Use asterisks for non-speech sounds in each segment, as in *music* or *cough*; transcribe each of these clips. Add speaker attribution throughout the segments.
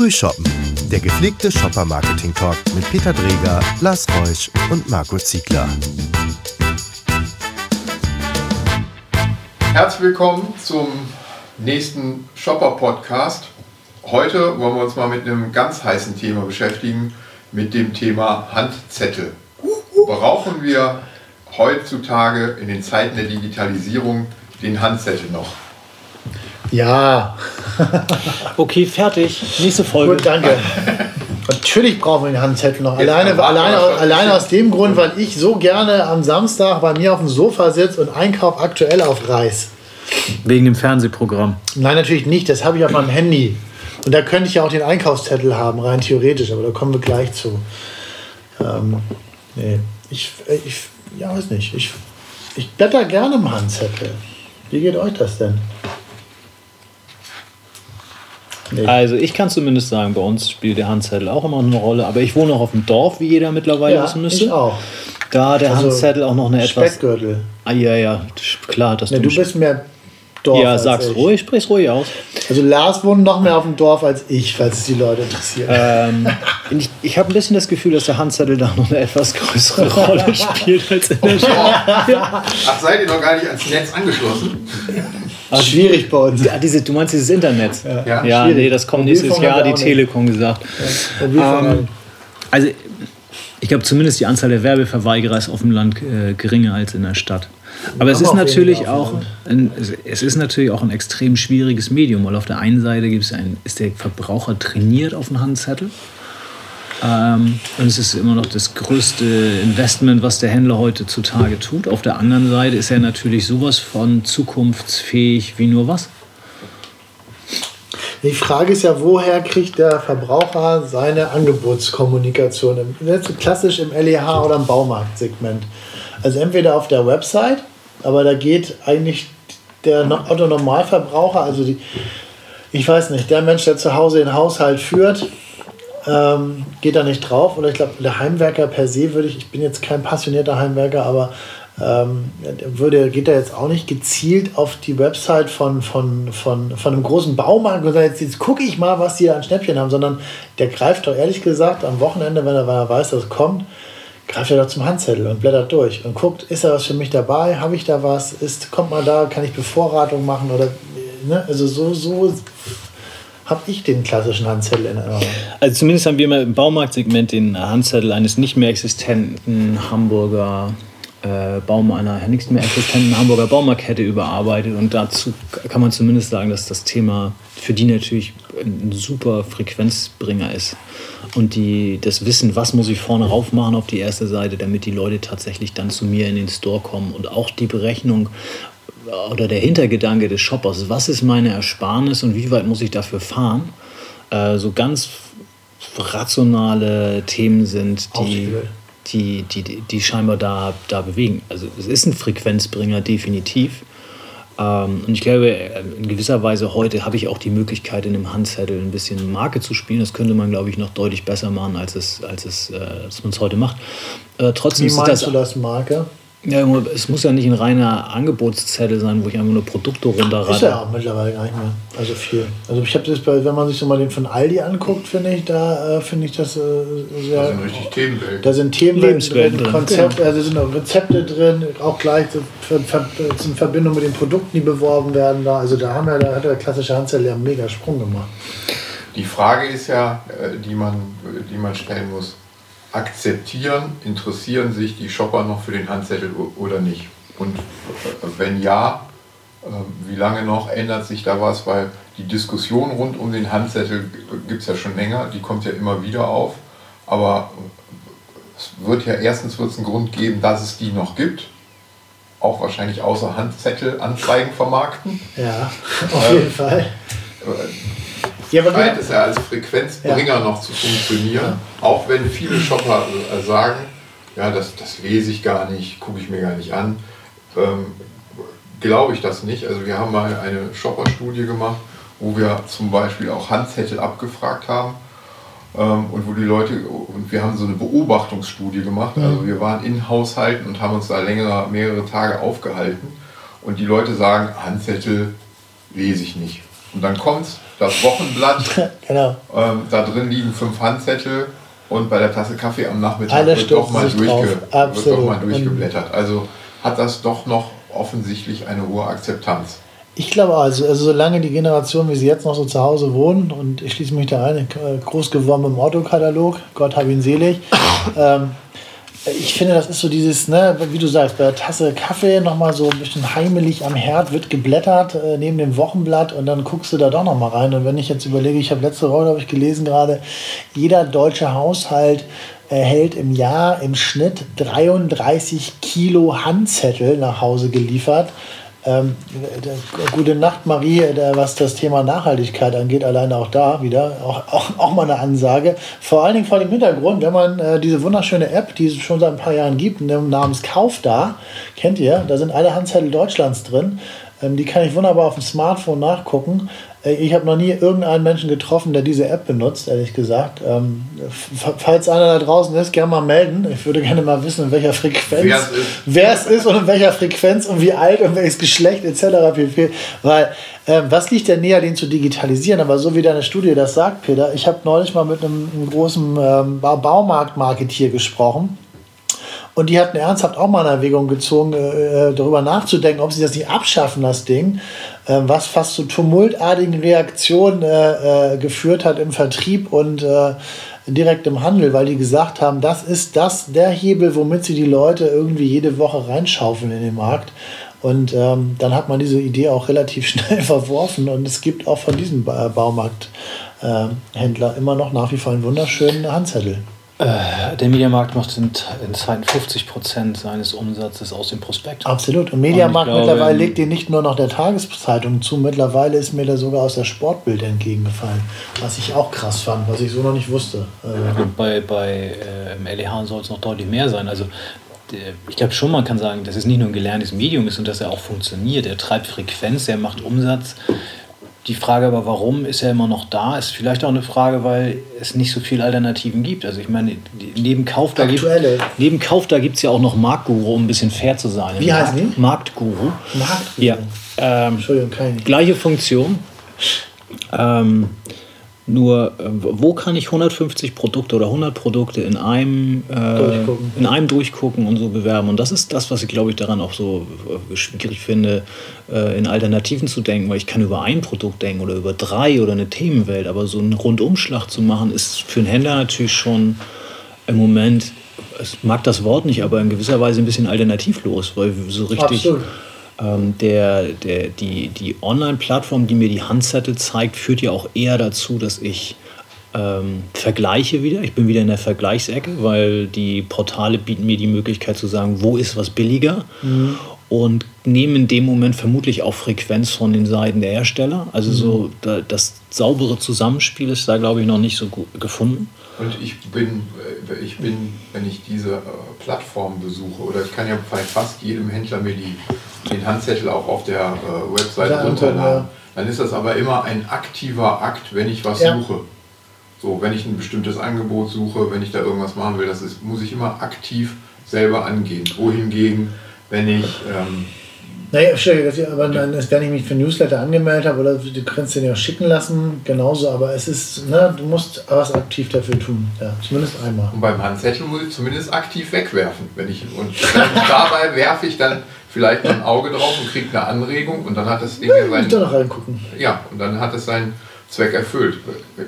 Speaker 1: Frühshoppen, der gepflegte Shopper-Marketing-Talk mit Peter Dreger, Lars Reusch und Marco Ziegler.
Speaker 2: Herzlich willkommen zum nächsten Shopper-Podcast. Heute wollen wir uns mal mit einem ganz heißen Thema beschäftigen, mit dem Thema Handzettel. Brauchen wir heutzutage in den Zeiten der Digitalisierung den Handzettel noch?
Speaker 3: Ja. *laughs*
Speaker 4: okay, fertig. Nächste Folge.
Speaker 3: Gut, danke. Natürlich brauchen wir den Handzettel noch. Alleine, alleine, alleine aus dem Grund, weil ich so gerne am Samstag bei mir auf dem Sofa sitze und einkaufe aktuell auf Reis.
Speaker 4: Wegen dem Fernsehprogramm?
Speaker 3: Nein, natürlich nicht. Das habe ich auf meinem Handy. Und da könnte ich ja auch den Einkaufszettel haben, rein theoretisch, aber da kommen wir gleich zu. Ähm, nee. Ich, ich, ja, weiß nicht. Ich, ich blätter gerne im Handzettel. Wie geht euch das denn?
Speaker 4: Nee. Also ich kann zumindest sagen, bei uns spielt der Handzettel auch immer eine Rolle, aber ich wohne auch auf dem Dorf, wie jeder mittlerweile ja, wissen müsste.
Speaker 3: Ich auch.
Speaker 4: Da der also Handzettel auch noch eine etwas.
Speaker 3: Speckgürtel.
Speaker 4: Ah, ja, ja, klar.
Speaker 3: Dass nee, du, du bist mehr
Speaker 4: Dorf. Ja, sag's ich. ruhig, sprich's ruhig aus.
Speaker 3: Also Lars wohnt noch mehr auf dem Dorf als ich, falls es die Leute interessiert.
Speaker 4: Ähm, *laughs* ich ich habe ein bisschen das Gefühl, dass der Handzettel da noch eine etwas größere Rolle spielt als in der Stadt.
Speaker 2: Ach, seid ihr noch gar nicht ans Netz angeschlossen?
Speaker 3: Ach, schwierig bei uns.
Speaker 4: Ja, diese, du meinst dieses Internet? Ja, ja, nee, das kommt nächstes Jahr, die Telekom gesagt. Ja, ähm, also ich glaube zumindest die Anzahl der Werbeverweigerer ist auf dem Land äh, geringer als in der Stadt. Aber es ist natürlich auch ein, es ist natürlich auch ein extrem schwieriges Medium, weil auf der einen Seite gibt es ein, ist der Verbraucher trainiert auf den Handzettel. Ähm, und es ist immer noch das größte Investment, was der Händler heutzutage tut. Auf der anderen Seite ist er natürlich sowas von zukunftsfähig wie nur was.
Speaker 3: Die Frage ist ja, woher kriegt der Verbraucher seine Angebotskommunikation? Klassisch im LEH oder im Baumarktsegment. Also entweder auf der Website, aber da geht eigentlich der Otto Normalverbraucher, also die, ich weiß nicht, der Mensch, der zu Hause den Haushalt führt, ähm, geht da nicht drauf. Oder ich glaube, der Heimwerker per se würde ich, ich bin jetzt kein passionierter Heimwerker, aber ähm, würde, geht da jetzt auch nicht gezielt auf die Website von, von, von, von einem großen Baumarkt und sagt, jetzt, jetzt gucke ich mal, was die da an Schnäppchen haben, sondern der greift doch ehrlich gesagt am Wochenende, wenn er, wenn er weiß, dass es kommt, greift er doch zum Handzettel und blättert durch und guckt, ist da was für mich dabei, habe ich da was, ist, kommt mal da, kann ich Bevorratung machen oder, ne? also so, so habe ich den klassischen Handzettel in Erinnerung.
Speaker 4: Also zumindest haben wir mal im Baumarktsegment den Handzettel eines nicht mehr existenten Hamburger äh, Baum einer nicht mehr existenten Hamburger Baumarktkette überarbeitet und dazu kann man zumindest sagen, dass das Thema für die natürlich ein super Frequenzbringer ist und die das Wissen, was muss ich vorne rauf machen auf die erste Seite, damit die Leute tatsächlich dann zu mir in den Store kommen und auch die Berechnung oder der Hintergedanke des Shoppers, was ist meine Ersparnis und wie weit muss ich dafür fahren, äh, so ganz rationale Themen sind, die, die, die, die scheinbar da, da bewegen. Also es ist ein Frequenzbringer, definitiv. Ähm, und ich glaube, in gewisser Weise heute habe ich auch die Möglichkeit, in einem Handzettel ein bisschen Marke zu spielen. Das könnte man, glaube ich, noch deutlich besser machen, als es, als es, äh, man es heute macht.
Speaker 3: Äh, trotzdem Wie meinst das, du das Marke?
Speaker 4: Ja, es muss ja nicht ein reiner Angebotszettel sein, wo ich einfach nur Produkte runterrate.
Speaker 3: Ist ja auch mittlerweile gar nicht mehr. Also viel. Also ich habe das bei, wenn man sich so mal den von Aldi anguckt, finde ich, da äh, finde ich das äh, sehr.
Speaker 2: Da sind richtig Themenwelten.
Speaker 3: Da sind Themenwelten drin, Konzept, genau. also sind auch Rezepte drin, auch gleich in Verbindung mit den Produkten, die beworben werden da. Also da haben wir, da hat der klassische Handzettel ja einen mega Sprung gemacht.
Speaker 2: Die Frage ist ja, äh, die man, die man stellen muss akzeptieren, interessieren sich die Shopper noch für den Handzettel oder nicht? Und äh, wenn ja, äh, wie lange noch ändert sich da was? Weil die Diskussion rund um den Handzettel gibt es ja schon länger, die kommt ja immer wieder auf. Aber es wird ja erstens wird's einen Grund geben, dass es die noch gibt. Auch wahrscheinlich außer Handzettel Anzeigen vermarkten.
Speaker 3: Ja, *laughs* auf jeden ähm, Fall.
Speaker 2: Ja, scheint es ja als Frequenzbringer ja. noch zu funktionieren. Ja. Auch wenn viele Shopper äh, sagen, ja, das, das lese ich gar nicht, gucke ich mir gar nicht an. Ähm, Glaube ich das nicht. Also wir haben mal eine Shopper-Studie gemacht, wo wir zum Beispiel auch Handzettel abgefragt haben. Ähm, und wo die Leute, und wir haben so eine Beobachtungsstudie gemacht. Mhm. Also wir waren in Haushalten und haben uns da längere, mehrere Tage aufgehalten. Und die Leute sagen, Handzettel lese ich nicht Und dann kommt das Wochenblatt. *laughs* genau. Ähm, da drin liegen fünf Handzettel und bei der Tasse Kaffee am Nachmittag wird doch, mal durchge wird doch mal durchgeblättert. Also hat das doch noch offensichtlich eine hohe Akzeptanz.
Speaker 3: Ich glaube also, also solange die Generation, wie sie jetzt noch so zu Hause wohnen, und ich schließe mich da ein, groß geworden im Autokatalog, Gott hab ihn selig, *laughs* ähm, ich finde, das ist so dieses, ne, wie du sagst, bei der Tasse Kaffee nochmal so ein bisschen heimelig am Herd, wird geblättert äh, neben dem Wochenblatt und dann guckst du da doch nochmal rein. Und wenn ich jetzt überlege, ich habe letzte Woche, habe ich gelesen gerade, jeder deutsche Haushalt erhält im Jahr im Schnitt 33 Kilo Handzettel nach Hause geliefert. Ähm, gute Nacht, Marie, was das Thema Nachhaltigkeit angeht, alleine auch da wieder, auch, auch, auch mal eine Ansage. Vor allen Dingen vor dem Hintergrund, wenn man äh, diese wunderschöne App, die es schon seit ein paar Jahren gibt, namens Kauf da, kennt ihr, da sind alle Handzettel Deutschlands drin. Ähm, die kann ich wunderbar auf dem Smartphone nachgucken. Ich habe noch nie irgendeinen Menschen getroffen, der diese App benutzt, ehrlich gesagt. Ähm, falls einer da draußen ist, gerne mal melden. Ich würde gerne mal wissen, in welcher Frequenz, wer es ist, ist und in welcher Frequenz und wie alt und welches Geschlecht etc. pp. Weil, äh, was liegt denn näher, den zu digitalisieren? Aber so wie deine Studie das sagt, Peter, ich habe neulich mal mit einem, einem großen ähm, Baumarktmarketier gesprochen und die hatten ernsthaft auch mal in Erwägung gezogen, äh, äh, darüber nachzudenken, ob sie das nicht abschaffen, das Ding, äh, was fast zu tumultartigen Reaktionen äh, äh, geführt hat im Vertrieb und äh, direkt im Handel, weil die gesagt haben, das ist das der Hebel, womit sie die Leute irgendwie jede Woche reinschaufeln in den Markt. Und ähm, dann hat man diese Idee auch relativ *laughs* schnell verworfen und es gibt auch von diesem Baumarkthändler immer noch nach wie vor einen wunderschönen Handzettel.
Speaker 4: Äh, der Mediamarkt macht in, in Zeiten 50 Prozent seines Umsatzes aus dem Prospekt.
Speaker 3: Absolut. Und Mediamarkt glaube, mittlerweile legt den nicht nur noch der Tageszeitung zu, mittlerweile ist mir der sogar aus der Sportbild entgegengefallen. Was ich auch krass fand, was ich so noch nicht wusste.
Speaker 4: Äh, bei bei äh, LEH soll es noch deutlich mehr sein. Also ich glaube schon, man kann sagen, dass es nicht nur ein gelerntes Medium ist und dass er auch funktioniert. Er treibt Frequenz, er macht Umsatz. Die Frage aber, warum ist er immer noch da, ist vielleicht auch eine Frage, weil es nicht so viele Alternativen gibt. Also ich meine, neben Kauf da gibt neben Kauf da gibt es ja auch noch Marktguru, um ein bisschen fair zu sein.
Speaker 3: Wie heißt die?
Speaker 4: Marktguru.
Speaker 3: Marktguru.
Speaker 4: Ja. Ähm, Entschuldigung, keine. Gleiche Funktion. Ähm, nur, äh, wo kann ich 150 Produkte oder 100 Produkte in einem, äh, in einem durchgucken und so bewerben? Und das ist das, was ich, glaube ich, daran auch so äh, schwierig finde, äh, in Alternativen zu denken, weil ich kann über ein Produkt denken oder über drei oder eine Themenwelt, aber so einen Rundumschlag zu machen, ist für einen Händler natürlich schon im Moment, es mag das Wort nicht, aber in gewisser Weise ein bisschen alternativlos, weil so richtig. Absolut ähm, der, der, die, die Online-Plattform, die mir die Handzettel zeigt, führt ja auch eher dazu, dass ich ähm, vergleiche wieder. Ich bin wieder in der Vergleichsecke, weil die Portale bieten mir die Möglichkeit zu sagen, wo ist was billiger. Mhm. Und nehmen in dem Moment vermutlich auch Frequenz von den Seiten der Hersteller. Also mhm. so da, das saubere Zusammenspiel ist da, glaube ich, noch nicht so gut gefunden.
Speaker 2: Und ich bin, äh, ich bin, wenn ich diese äh, Plattform besuche, oder ich kann ja bei fast jedem Händler mir die den Handzettel auch auf der äh, Website ja, runterladen. Dann ist das aber immer ein aktiver Akt, wenn ich was ja. suche. So, wenn ich ein bestimmtes Angebot suche, wenn ich da irgendwas machen will, das ist, muss ich immer aktiv selber angehen. Wohingegen, wenn ich ähm,
Speaker 3: naja, aber dann ist, wenn ich mich für Newsletter angemeldet habe, oder du kannst den ja schicken lassen, genauso, aber es ist, ne, du musst was aktiv dafür tun, ja, zumindest einmal.
Speaker 2: Und beim Handzettel muss ich zumindest aktiv wegwerfen, wenn ich, und dabei werfe ich dann vielleicht noch ein Auge drauf und kriege eine Anregung und dann hat das Ding ja,
Speaker 3: seinen, da noch reingucken.
Speaker 2: Ja, und dann hat es seinen Zweck erfüllt.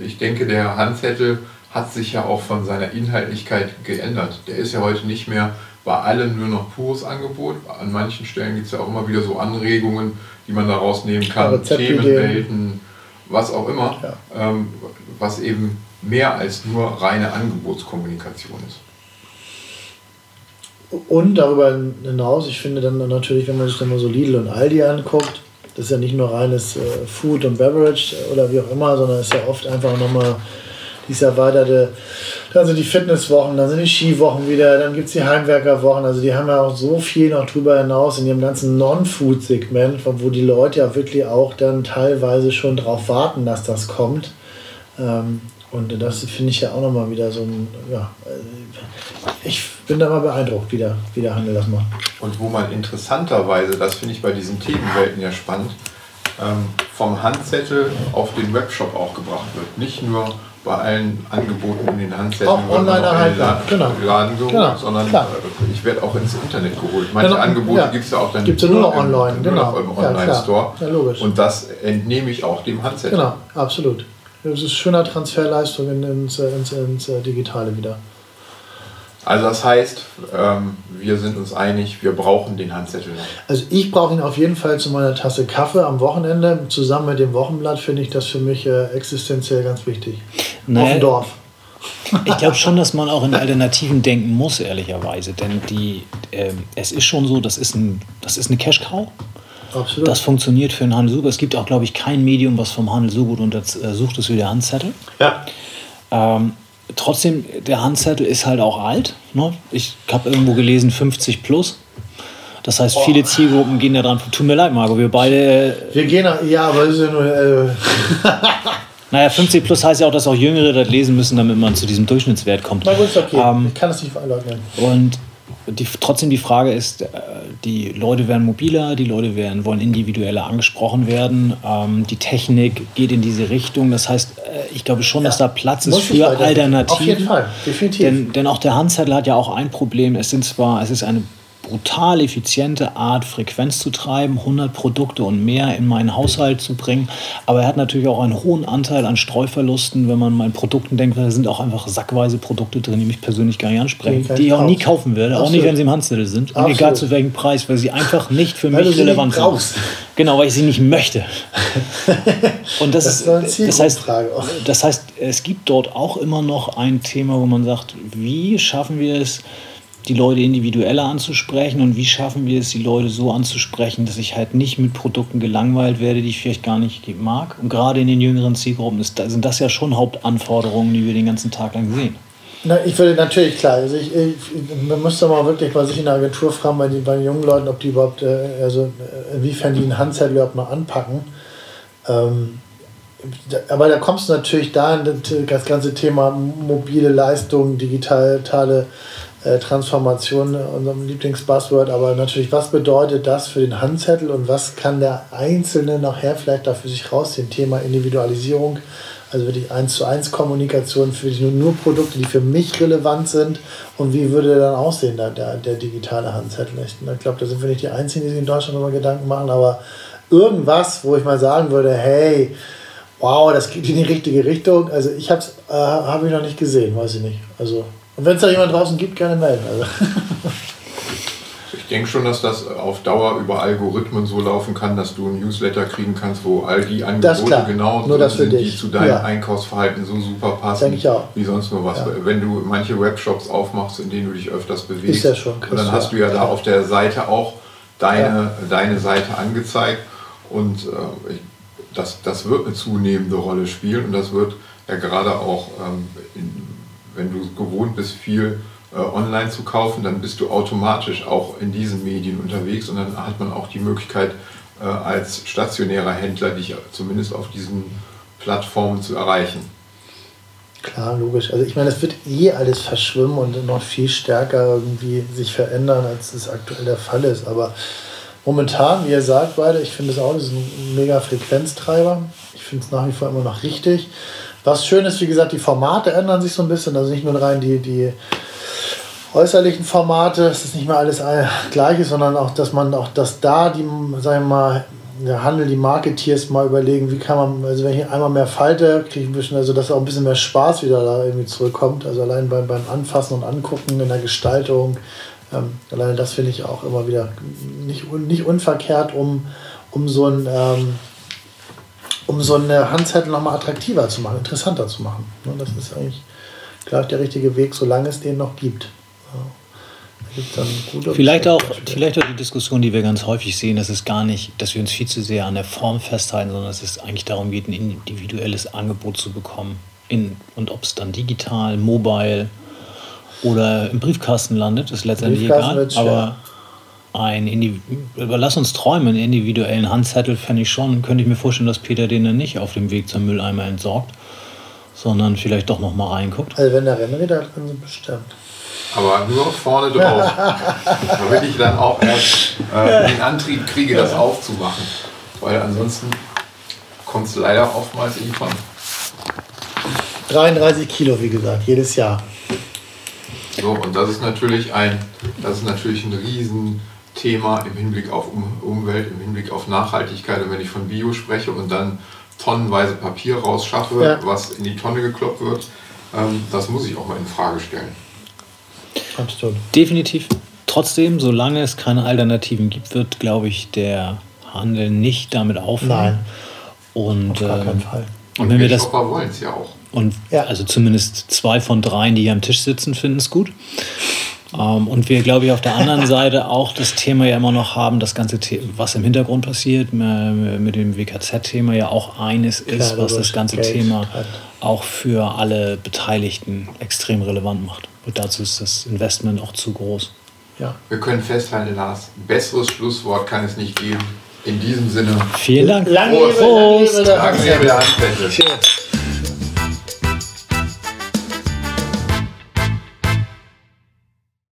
Speaker 2: Ich denke, der Handzettel hat sich ja auch von seiner Inhaltlichkeit geändert. Der ist ja heute nicht mehr bei allem nur noch pures Angebot. An manchen Stellen gibt es ja auch immer wieder so Anregungen, die man da rausnehmen kann, Themenwelten, was auch immer, ja. ähm, was eben mehr als nur reine Angebotskommunikation ist.
Speaker 3: Und darüber hinaus, ich finde dann natürlich, wenn man sich dann mal so Lidl und Aldi anguckt, das ist ja nicht nur reines äh, Food und Beverage oder wie auch immer, sondern ist ja oft einfach nochmal dieses erweiterte, dann sind die Fitnesswochen, dann sind die Skiwochen wieder, dann gibt es die Heimwerkerwochen. Also die haben ja auch so viel noch drüber hinaus in ihrem ganzen Non-Food-Segment, wo die Leute ja wirklich auch dann teilweise schon darauf warten, dass das kommt. Ähm, und das finde ich ja auch nochmal wieder so ein, ja, äh, ich bin da mal beeindruckt, wie der, wie der Handel das macht.
Speaker 2: Und wo man interessanterweise, das finde ich bei diesen Themenwelten ja spannend, ähm, vom Handzettel auf den Webshop auch gebracht wird. Nicht nur bei allen Angeboten in den Handzetteln
Speaker 3: Auch online erhaltbar, genau.
Speaker 2: Laden geholt,
Speaker 3: Genau,
Speaker 2: sondern
Speaker 3: klar.
Speaker 2: äh, ich werde auch ins Internet geholt. Manche
Speaker 3: Genau,
Speaker 2: Angebote
Speaker 3: ja.
Speaker 2: gibt es ja auch dann
Speaker 3: Gibt's ja nur noch
Speaker 2: im-
Speaker 3: online,
Speaker 2: nur noch
Speaker 3: genau.
Speaker 2: im Online-Store.
Speaker 3: Ja, logisch.
Speaker 2: Und das entnehme ich auch dem Handzettel.
Speaker 3: Genau, absolut. Das ist schöner Transferleistung in- ins, äh, ins, ins äh, Digitale wieder.
Speaker 2: Also das heißt, ähm, wir sind uns einig, wir brauchen den Handzettel.
Speaker 3: Also ich brauche ihn auf jeden Fall zu meiner Tasse Kaffee am Wochenende. Zusammen mit dem Wochenblatt finde ich das für mich äh, existenziell ganz wichtig. Auf
Speaker 4: Naja,
Speaker 3: dem Dorf. *laughs*
Speaker 4: Ich glaube schon, dass man auch in Alternativen denken muss, ehrlicherweise. Denn die, ähm, es ist schon so, das ist, ein, das ist eine Cash-Cow.
Speaker 3: Absolut.
Speaker 4: Das funktioniert für den Handel super. Es gibt auch, glaube ich, kein Medium, was vom Handel so gut untersucht ist wie der Handzettel.
Speaker 3: ja.
Speaker 4: Ähm, trotzdem, der Handzettel ist halt auch alt. Ne? Ich habe irgendwo gelesen 50 plus. Das heißt, viele Zielgruppen gehen da dran. Tut mir leid, Marco, wir beide.
Speaker 3: Wir gehen, nach- ja, aber ist ja nur. Äh, *laughs*
Speaker 4: Naja, 50 plus heißt ja auch, dass auch Jüngere das lesen müssen, damit man zu diesem Durchschnittswert kommt.
Speaker 3: na gut, ist okay.
Speaker 4: Ähm,
Speaker 3: ich kann es nicht verleugnen.
Speaker 4: Und die, trotzdem die Frage ist, äh, die Leute werden mobiler, die Leute werden, wollen individueller angesprochen werden. Ähm, die Technik geht in diese Richtung. Das heißt, äh, ich glaube schon, dass da Platz ist für. Alternativen.
Speaker 3: Auf jeden Fall, definitiv.
Speaker 4: Denn, denn auch der Handzettel hat ja auch ein Problem. Es sind zwar, es ist eine brutal effiziente Art, Frequenz zu treiben, 100 Produkte und mehr in meinen Haushalt zu bringen. Aber er hat natürlich auch einen hohen Anteil an Streuverlusten, wenn man an Produkten denkt, weil da sind auch einfach sackweise Produkte drin, die mich persönlich gar nicht ansprechen,
Speaker 3: Die ich
Speaker 4: auch nie
Speaker 3: kaufen.
Speaker 4: werde, auch
Speaker 3: Absolut.
Speaker 4: nicht, wenn sie im Handzettel sind. Und
Speaker 3: Absolut.
Speaker 4: egal zu welchem Preis, weil sie einfach nicht für mich relevant sind. Genau, weil ich sie nicht möchte. *laughs* Und das,
Speaker 3: Das
Speaker 4: ist, das heißt,
Speaker 3: auch.
Speaker 4: das heißt, es gibt dort auch immer noch ein Thema, wo man sagt, wie schaffen wir es, die Leute individueller anzusprechen und wie schaffen wir es, die Leute so anzusprechen, dass ich halt nicht mit Produkten gelangweilt werde, die ich vielleicht gar nicht mag. Und gerade in den jüngeren Zielgruppen ist, sind das ja schon Hauptanforderungen, die wir den ganzen Tag lang sehen.
Speaker 3: Na, ich würde natürlich, klar, also ich, ich, man müsste mal wirklich bei sich in der Agentur fragen, bei den, bei den jungen Leuten, ob die überhaupt, äh, also äh, inwiefern die einen Handzettel überhaupt noch anpacken. Ähm, aber da kommst du natürlich da in das, das ganze Thema mobile Leistung, digitale äh, Transformation, unserem Lieblingsbuzzword, aber natürlich, was bedeutet das für den Handzettel und was kann der Einzelne nachher vielleicht da für sich rausziehen? Thema Individualisierung, also wirklich eins zu eins Kommunikation für nur, nur Produkte, die für mich relevant sind und wie würde dann aussehen, der, der, der digitale Handzettel? Ich, glaube, da sind wir nicht die Einzigen, die sich in Deutschland darüber Gedanken machen, aber irgendwas, wo ich mal sagen würde, hey, wow, das geht in die richtige Richtung. Also ich habe es äh, hab noch nicht gesehen, weiß ich nicht. Also und wenn es da jemand draußen gibt, gerne melden. Also. *laughs*
Speaker 2: Ich denke schon, dass das auf Dauer über Algorithmen so laufen kann, dass du ein Newsletter kriegen kannst, wo all die Angebote genau
Speaker 3: Nur
Speaker 2: sind, die zu deinem
Speaker 3: Ja.
Speaker 2: Einkaufsverhalten so super passen,
Speaker 3: Denke ich auch.
Speaker 2: wie sonst nur was.
Speaker 3: Ja.
Speaker 2: Wenn du manche Webshops aufmachst, in denen du dich öfters bewegst,
Speaker 3: Ist ja schon,
Speaker 2: und dann hast du ja da
Speaker 3: Ja.
Speaker 2: auf der Seite auch deine, deine Seite angezeigt und äh, ich, das, das wird eine zunehmende Rolle spielen und das wird ja gerade auch, ähm, in, wenn du gewohnt bist, viel äh, online zu kaufen, dann bist du automatisch auch in diesen Medien unterwegs und dann hat man auch die Möglichkeit, äh, als stationärer Händler dich zumindest auf diesen Plattformen zu erreichen.
Speaker 3: Klar, logisch. Also ich meine, es wird eh alles verschwimmen und noch viel stärker irgendwie sich verändern, als es aktuell der Fall ist. Aber momentan, wie ihr sagt beide, ich finde es auch, das ist ein mega Frequenztreiber. Ich finde es nach wie vor immer noch richtig. Was schön ist, wie gesagt, die Formate ändern sich so ein bisschen. Also nicht nur rein die, die äußerlichen Formate, es ist nicht mehr alles ein- gleiche, sondern auch, dass man auch, dass da die, sagen wir mal, der Handel, die Marketeers mal überlegen, wie kann man, also wenn ich einmal mehr falte, kriege ich ein bisschen, also dass auch ein bisschen mehr Spaß wieder da irgendwie zurückkommt. Also allein beim, beim Anfassen und Angucken in der Gestaltung, ähm, alleine das finde ich auch immer wieder nicht, nicht unverkehrt, um, um so ein ähm, um so eine Handzettel nochmal attraktiver zu machen, interessanter zu machen. Ne, Das ist eigentlich, glaube ich, der richtige Weg, solange es den noch gibt.
Speaker 4: Vielleicht auch, vielleicht auch die Diskussion, die wir ganz häufig sehen, dass es gar nicht, dass wir uns viel zu sehr an der Form festhalten, sondern dass es eigentlich darum geht, ein individuelles Angebot zu bekommen. In, und ob es dann digital, mobile oder im Briefkasten landet, ist letztendlich egal. Aber ein Indiv lass uns träumen, einen individuellen Handzettel fände ich schon, könnte ich mir vorstellen, dass Peter den dann nicht auf dem Weg zum Mülleimer entsorgt, sondern vielleicht doch noch mal reinguckt.
Speaker 3: Also wenn da Rennräder drin sind, bestimmt.
Speaker 2: Aber nur vorne drauf. *laughs* damit ich dann auch erst äh, den Antrieb kriege, das aufzumachen. Weil ansonsten kommt es leider oftmals in die Pfanne.
Speaker 3: 33 Kilo, wie gesagt, jedes Jahr.
Speaker 2: So, und das ist natürlich ein, das ist natürlich ein Riesenthema im Hinblick auf um Umwelt, im Hinblick auf Nachhaltigkeit. Und wenn ich von Bio spreche und dann tonnenweise Papier rausschaffe,
Speaker 3: Ja.
Speaker 2: was in die Tonne gekloppt wird, ähm, das muss ich auch mal in Frage stellen.
Speaker 3: Absolut.
Speaker 4: Definitiv. Trotzdem, solange es keine Alternativen gibt, wird, glaube ich, der Handel nicht damit aufhören.
Speaker 3: Nein.
Speaker 4: Und,
Speaker 3: Auf gar
Speaker 4: äh,
Speaker 3: keinen Fall.
Speaker 4: und wenn wir das
Speaker 2: wollen es ja auch.
Speaker 4: Und
Speaker 3: Ja.
Speaker 4: also zumindest zwei von dreien, die hier am Tisch sitzen, finden es gut. Ähm, und wir, glaube ich, auf der anderen *laughs* Seite auch das Thema ja immer noch haben, das ganze Thema, was im Hintergrund passiert, äh, mit dem WKZ-Thema ja auch eines ist,
Speaker 3: Klar,
Speaker 4: was das ganze
Speaker 3: Geld
Speaker 4: Thema
Speaker 3: hat.
Speaker 4: auch für alle Beteiligten extrem relevant macht. Und dazu ist das Investment auch zu groß.
Speaker 3: Ja.
Speaker 2: Wir können festhalten, Lars, besseres Schlusswort kann es nicht geben. In diesem Sinne,
Speaker 4: Vielen Dank.
Speaker 3: Lange
Speaker 2: Prost.
Speaker 3: Lebe, lange Lebe der